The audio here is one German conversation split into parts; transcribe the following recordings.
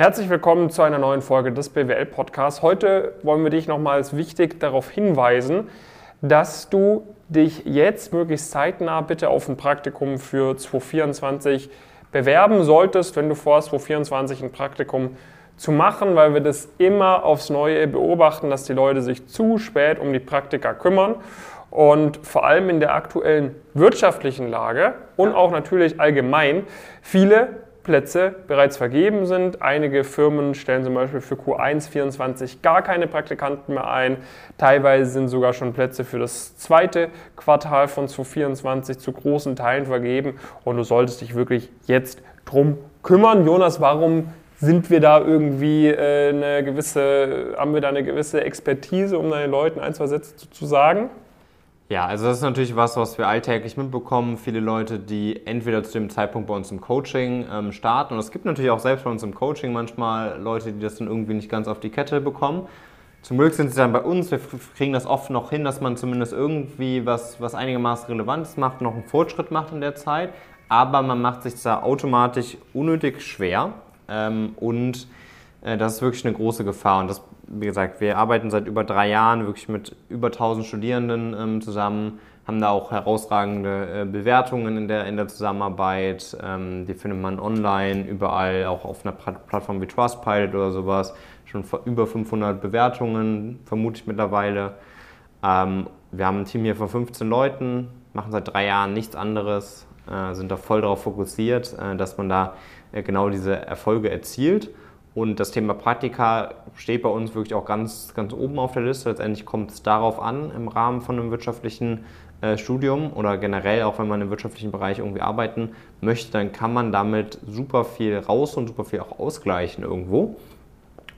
Herzlich willkommen zu einer neuen Folge des BWL Podcasts. Heute wollen wir dich nochmals wichtig darauf hinweisen, dass du dich jetzt möglichst zeitnah bitte auf ein Praktikum für 2024 bewerben solltest, wenn du vorhast, 2024 ein Praktikum zu machen, weil wir das immer aufs Neue beobachten, dass die Leute sich zu spät um die Praktika kümmern. Und vor allem in der aktuellen wirtschaftlichen Lage und auch natürlich allgemein viele Plätze bereits vergeben sind. Einige Firmen stellen zum Beispiel für Q1 24 gar keine Praktikanten mehr ein. Teilweise sind sogar schon Plätze für das zweite Quartal von 2024 zu großen Teilen vergeben. Und du solltest dich wirklich jetzt drum kümmern. Jonas, warum sind wir da irgendwie äh, eine gewisse, haben wir da eine gewisse Expertise, um deinen Leuten ein, zwei Sätze zu, zu sagen? Ja, also das ist natürlich was, was wir alltäglich mitbekommen. Viele Leute, die entweder zu dem Zeitpunkt bei uns im Coaching ähm, starten und es gibt natürlich auch selbst bei uns im Coaching manchmal Leute, die das dann irgendwie nicht ganz auf die Kette bekommen. Zum Glück sind sie dann bei uns. Wir kriegen das oft noch hin, dass man zumindest irgendwie was, was einigermaßen Relevantes macht, noch einen Fortschritt macht in der Zeit. Aber man macht sich da automatisch unnötig schwer ähm, und das ist wirklich eine große Gefahr. Und das, wie gesagt, wir arbeiten seit über drei Jahren wirklich mit über 1000 Studierenden ähm, zusammen, haben da auch herausragende äh, Bewertungen in der, in der Zusammenarbeit. Ähm, die findet man online, überall, auch auf einer Plattform wie Trustpilot oder sowas. Schon über 500 Bewertungen, vermute ich mittlerweile. Ähm, wir haben ein Team hier von 15 Leuten, machen seit drei Jahren nichts anderes, äh, sind da voll darauf fokussiert, äh, dass man da äh, genau diese Erfolge erzielt. Und das Thema Praktika steht bei uns wirklich auch ganz, ganz oben auf der Liste. Letztendlich kommt es darauf an, im Rahmen von einem wirtschaftlichen äh, Studium oder generell auch wenn man im wirtschaftlichen Bereich irgendwie arbeiten möchte, dann kann man damit super viel raus und super viel auch ausgleichen irgendwo.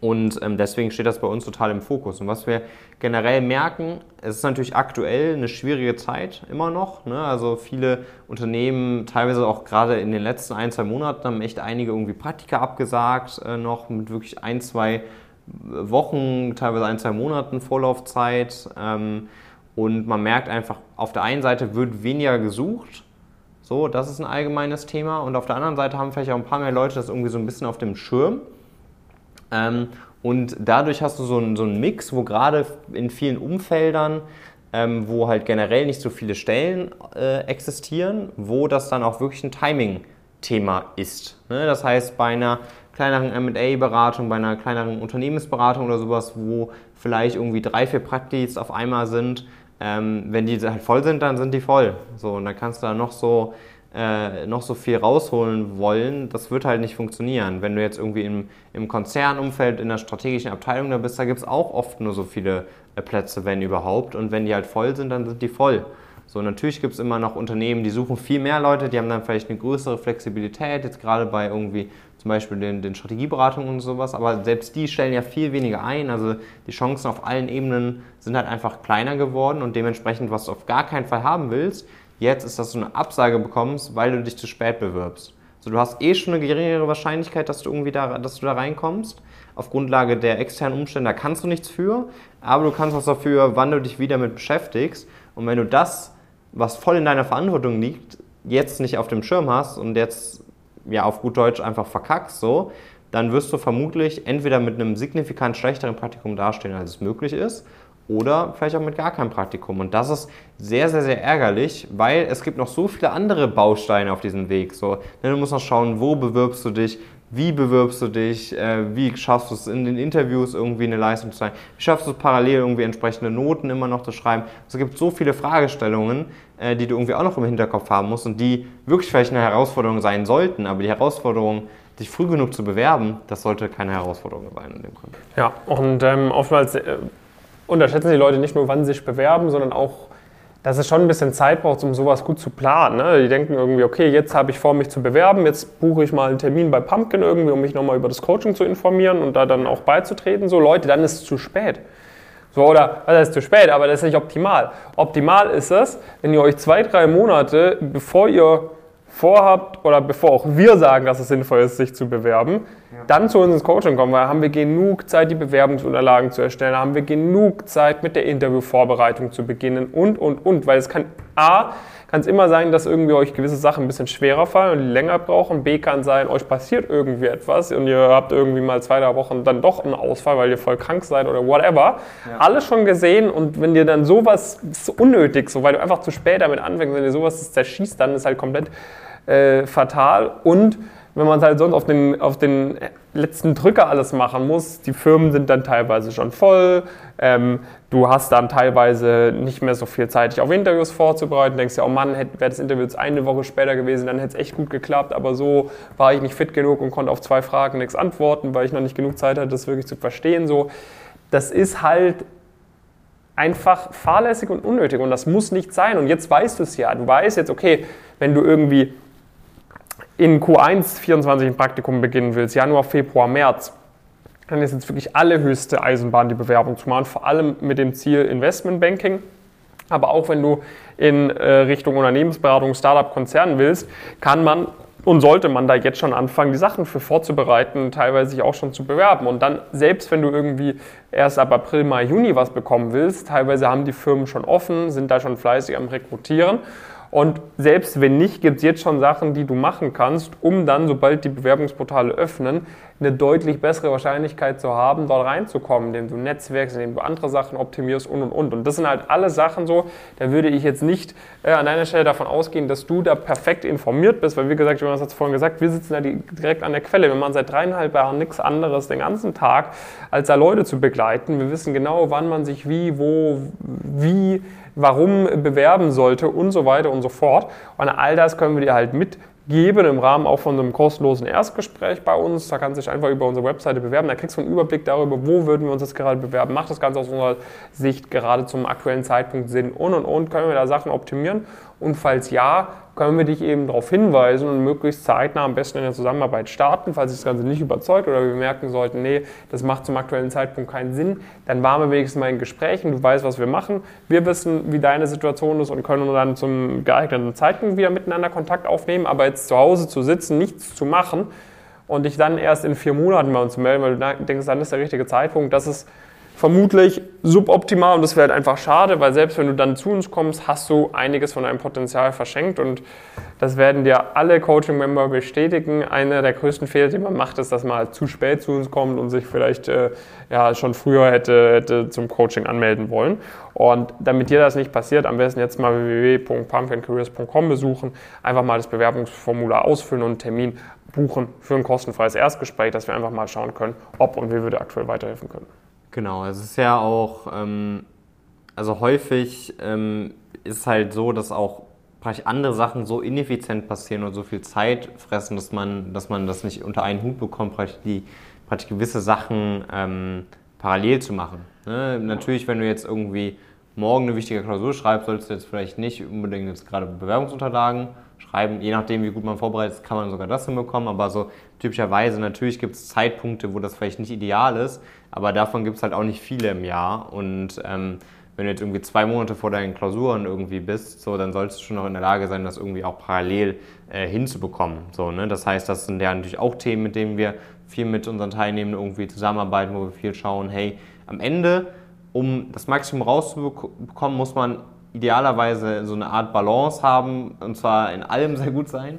Und ähm, deswegen steht das bei uns total im Fokus. Und was wir generell merken, es ist natürlich aktuell eine schwierige Zeit immer noch. Ne? Also viele Unternehmen, teilweise auch gerade in den letzten ein, zwei Monaten, haben echt einige irgendwie Praktika abgesagt, äh, noch mit wirklich ein, zwei Wochen, teilweise ein, zwei Monaten Vorlaufzeit. Ähm, und man merkt einfach, auf der einen Seite wird weniger gesucht. So, das ist ein allgemeines Thema. Und auf der anderen Seite haben vielleicht auch ein paar mehr Leute das irgendwie so ein bisschen auf dem Schirm. Ähm, und dadurch hast du so einen, so einen Mix, wo gerade in vielen Umfeldern, ähm, wo halt generell nicht so viele Stellen äh, existieren, wo das dann auch wirklich ein Timing-Thema ist. Ne? Das heißt, bei einer kleineren MA-Beratung, bei einer kleineren Unternehmensberatung oder sowas, wo vielleicht irgendwie drei, vier Praktis auf einmal sind, ähm, wenn die halt voll sind, dann sind die voll. So, und dann kannst du da noch so äh, noch so viel rausholen wollen, das wird halt nicht funktionieren. Wenn du jetzt irgendwie im, im Konzernumfeld in der strategischen Abteilung da bist, da gibt es auch oft nur so viele äh, Plätze, wenn überhaupt. Und wenn die halt voll sind, dann sind die voll. So, natürlich gibt es immer noch Unternehmen, die suchen viel mehr Leute, die haben dann vielleicht eine größere Flexibilität, jetzt gerade bei irgendwie zum Beispiel den, den Strategieberatungen und sowas, aber selbst die stellen ja viel weniger ein. Also die Chancen auf allen Ebenen sind halt einfach kleiner geworden und dementsprechend, was du auf gar keinen Fall haben willst, Jetzt ist, dass du eine Absage bekommst, weil du dich zu spät bewirbst. So, du hast eh schon eine geringere Wahrscheinlichkeit, dass du irgendwie da, dass du da reinkommst. Auf Grundlage der externen Umstände, da kannst du nichts für, aber du kannst was dafür, wann du dich wieder mit beschäftigst. Und wenn du das, was voll in deiner Verantwortung liegt, jetzt nicht auf dem Schirm hast und jetzt ja auf gut Deutsch einfach verkackst, so, dann wirst du vermutlich entweder mit einem signifikant schlechteren Praktikum dastehen, als es möglich ist, oder vielleicht auch mit gar keinem Praktikum. Und das ist sehr, sehr, sehr ärgerlich, weil es gibt noch so viele andere Bausteine auf diesem Weg. So, ne, du musst noch schauen, wo bewirbst du dich, wie bewirbst du dich, äh, wie schaffst du es in den Interviews irgendwie eine Leistung zu sein, wie schaffst du es parallel irgendwie entsprechende Noten immer noch zu schreiben. Es gibt so viele Fragestellungen, äh, die du irgendwie auch noch im Hinterkopf haben musst und die wirklich vielleicht eine Herausforderung sein sollten, aber die Herausforderung, dich früh genug zu bewerben, das sollte keine Herausforderung sein in dem Kontext. Ja, und ähm, oftmals äh, unterschätzen die Leute nicht nur, wann sie sich bewerben, sondern auch, dass es schon ein bisschen Zeit braucht, um sowas gut zu planen. Ne? Die denken irgendwie, okay, jetzt habe ich vor, mich zu bewerben, jetzt buche ich mal einen Termin bei Pumpkin irgendwie, um mich nochmal über das Coaching zu informieren und da dann auch beizutreten. So, Leute, dann ist es zu spät. So, oder, was heißt zu spät, aber das ist nicht optimal. Optimal ist es, wenn ihr euch zwei, drei Monate, bevor ihr vorhabt oder bevor auch wir sagen, dass es sinnvoll ist, sich zu bewerben. Dann zu uns ins Coaching kommen, weil haben wir genug Zeit, die Bewerbungsunterlagen zu erstellen, haben wir genug Zeit, mit der Interviewvorbereitung zu beginnen und, und, und, weil es kann A, kann es immer sein, dass irgendwie euch gewisse Sachen ein bisschen schwerer fallen und länger brauchen. B kann sein, euch passiert irgendwie etwas und ihr habt irgendwie mal zwei, drei Wochen dann doch einen Ausfall, weil ihr voll krank seid oder whatever. Ja. Alles schon gesehen und wenn dir dann sowas ist unnötig, so weil du einfach zu spät damit anfängst, wenn dir sowas zerschießt, dann ist halt komplett äh, fatal und wenn man es halt sonst auf den, auf den letzten Drücker alles machen muss, die Firmen sind dann teilweise schon voll, ähm, du hast dann teilweise nicht mehr so viel Zeit, dich auf Interviews vorzubereiten, denkst ja, oh Mann, wäre das Interview jetzt eine Woche später gewesen, dann hätte es echt gut geklappt, aber so war ich nicht fit genug und konnte auf zwei Fragen nichts antworten, weil ich noch nicht genug Zeit hatte, das wirklich zu verstehen. So, das ist halt einfach fahrlässig und unnötig und das muss nicht sein. Und jetzt weißt du es ja. Du weißt jetzt, okay, wenn du irgendwie in Q1 24 ein Praktikum beginnen willst, Januar, Februar, März, dann ist jetzt wirklich allerhöchste Eisenbahn, die Bewerbung zu machen, vor allem mit dem Ziel Investmentbanking. Aber auch wenn du in äh, Richtung Unternehmensberatung, Startup, Konzern willst, kann man und sollte man da jetzt schon anfangen, die Sachen für vorzubereiten, teilweise sich auch schon zu bewerben. Und dann, selbst wenn du irgendwie erst ab April, Mai, Juni was bekommen willst, teilweise haben die Firmen schon offen, sind da schon fleißig am Rekrutieren. Und selbst wenn nicht, gibt es jetzt schon Sachen, die du machen kannst, um dann, sobald die Bewerbungsportale öffnen, eine deutlich bessere Wahrscheinlichkeit zu haben, dort reinzukommen, indem du netzwerkst, indem du andere Sachen optimierst und und und. Und das sind halt alle Sachen so, da würde ich jetzt nicht äh, an deiner Stelle davon ausgehen, dass du da perfekt informiert bist, weil wie gesagt, Jonas hat es vorhin gesagt, wir sitzen da direkt an der Quelle. Wir machen seit dreieinhalb Jahren nichts anderes den ganzen Tag, als da Leute zu begleiten. Wir wissen genau, wann man sich wie, wo, wie warum bewerben sollte und so weiter und so fort. Und all das können wir dir halt mitgeben im Rahmen auch von einem kostenlosen Erstgespräch bei uns. Da kannst du dich einfach über unsere Webseite bewerben. Da kriegst du einen Überblick darüber, wo würden wir uns jetzt gerade bewerben. Macht das Ganze aus unserer Sicht gerade zum aktuellen Zeitpunkt Sinn und und und. Können wir da Sachen optimieren? Und falls ja, können wir dich eben darauf hinweisen und möglichst zeitnah am besten in der Zusammenarbeit starten. Falls sich das Ganze nicht überzeugt oder wir merken sollten, nee, das macht zum aktuellen Zeitpunkt keinen Sinn, dann waren wir wenigstens mal in Gesprächen, du weißt, was wir machen, wir wissen, wie deine Situation ist und können dann zum geeigneten Zeitpunkt wieder miteinander Kontakt aufnehmen. Aber jetzt zu Hause zu sitzen, nichts zu machen und dich dann erst in vier Monaten bei uns zu melden, weil du denkst, dann ist der richtige Zeitpunkt, das ist vermutlich suboptimal und das wäre halt einfach schade, weil selbst wenn du dann zu uns kommst, hast du einiges von deinem Potenzial verschenkt und das werden dir alle Coaching-Member bestätigen. Einer der größten Fehler, die man macht, ist, dass man halt zu spät zu uns kommt und sich vielleicht äh, ja, schon früher hätte, hätte zum Coaching anmelden wollen. Und damit dir das nicht passiert, am besten jetzt mal www.pumpkincareers.com besuchen, einfach mal das Bewerbungsformular ausfüllen und einen Termin buchen für ein kostenfreies Erstgespräch, dass wir einfach mal schauen können, ob und wie wir dir aktuell weiterhelfen können. Genau, es ist ja auch, ähm, also häufig ähm, ist es halt so, dass auch andere Sachen so ineffizient passieren und so viel Zeit fressen, dass man, dass man das nicht unter einen Hut bekommt, praktisch, die, praktisch gewisse Sachen ähm, parallel zu machen. Ne? Natürlich, wenn du jetzt irgendwie morgen eine wichtige Klausur schreibst, solltest du jetzt vielleicht nicht unbedingt jetzt gerade Bewerbungsunterlagen schreiben. Je nachdem, wie gut man vorbereitet ist, kann man sogar das hinbekommen. Aber so typischerweise, natürlich gibt es Zeitpunkte, wo das vielleicht nicht ideal ist, aber davon gibt es halt auch nicht viele im Jahr. Und ähm, wenn du jetzt irgendwie zwei Monate vor deinen Klausuren irgendwie bist, so, dann solltest du schon noch in der Lage sein, das irgendwie auch parallel äh, hinzubekommen. So, ne? Das heißt, das sind ja natürlich auch Themen, mit denen wir viel mit unseren Teilnehmenden irgendwie zusammenarbeiten, wo wir viel schauen, hey, am Ende, um das Maximum rauszubekommen, muss man idealerweise so eine Art Balance haben und zwar in allem sehr gut sein.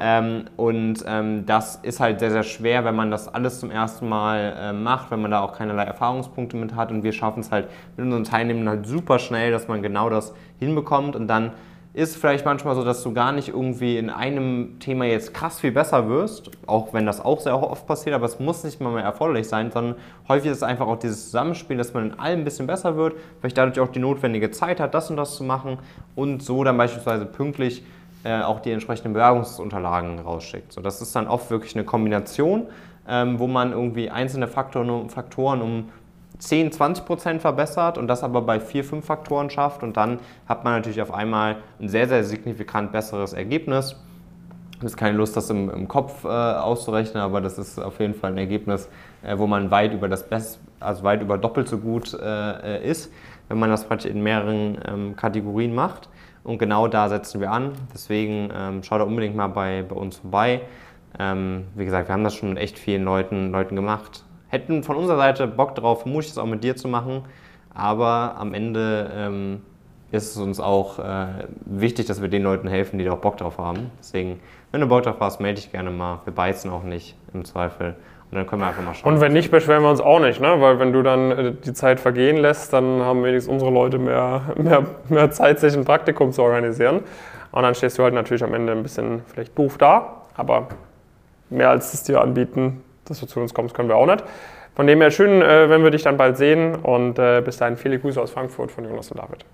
Ähm, und ähm, das ist halt sehr, sehr schwer, wenn man das alles zum ersten Mal äh, macht, wenn man da auch keinerlei Erfahrungspunkte mit hat. Und wir schaffen es halt mit unseren Teilnehmern halt super schnell, dass man genau das hinbekommt. Und dann ist vielleicht manchmal so, dass du gar nicht irgendwie in einem Thema jetzt krass viel besser wirst, auch wenn das auch sehr oft passiert, aber es muss nicht mal mehr erforderlich sein, sondern häufig ist es einfach auch dieses Zusammenspiel, dass man in allem ein bisschen besser wird, vielleicht dadurch auch die notwendige Zeit hat, das und das zu machen und so dann beispielsweise pünktlich äh, auch die entsprechenden Bewerbungsunterlagen rausschickt. So, das ist dann oft wirklich eine Kombination, ähm, wo man irgendwie einzelne Faktoren, Faktoren um 10, 20 Prozent verbessert und das aber bei 4, 5 Faktoren schafft und dann hat man natürlich auf einmal ein sehr, sehr signifikant besseres Ergebnis. Ich habe keine Lust, das im, im Kopf äh, auszurechnen, aber das ist auf jeden Fall ein Ergebnis, äh, wo man weit über das Best, also weit über doppelt so gut äh, äh ist, wenn man das praktisch in mehreren ähm, Kategorien macht. Und genau da setzen wir an. Deswegen ähm, schau da unbedingt mal bei, bei uns vorbei. Ähm, wie gesagt, wir haben das schon mit echt vielen Leuten, Leuten gemacht hätten von unserer Seite Bock drauf, vermutlich das auch mit dir zu machen. Aber am Ende ähm, ist es uns auch äh, wichtig, dass wir den Leuten helfen, die da auch Bock drauf haben. Deswegen, wenn du Bock drauf hast, melde dich gerne mal. Wir beißen auch nicht im Zweifel. Und dann können wir einfach mal schauen. Und wenn nicht, beschweren wir uns auch nicht, ne? weil wenn du dann äh, die Zeit vergehen lässt, dann haben wenigstens unsere Leute mehr, mehr, mehr Zeit, sich ein Praktikum zu organisieren. Und dann stehst du halt natürlich am Ende ein bisschen vielleicht doof da, aber mehr als es dir anbieten, dass du zu uns kommst, können wir auch nicht. Von dem her schön, äh, wenn wir dich dann bald sehen und äh, bis dahin viele Grüße aus Frankfurt von Jonas und David.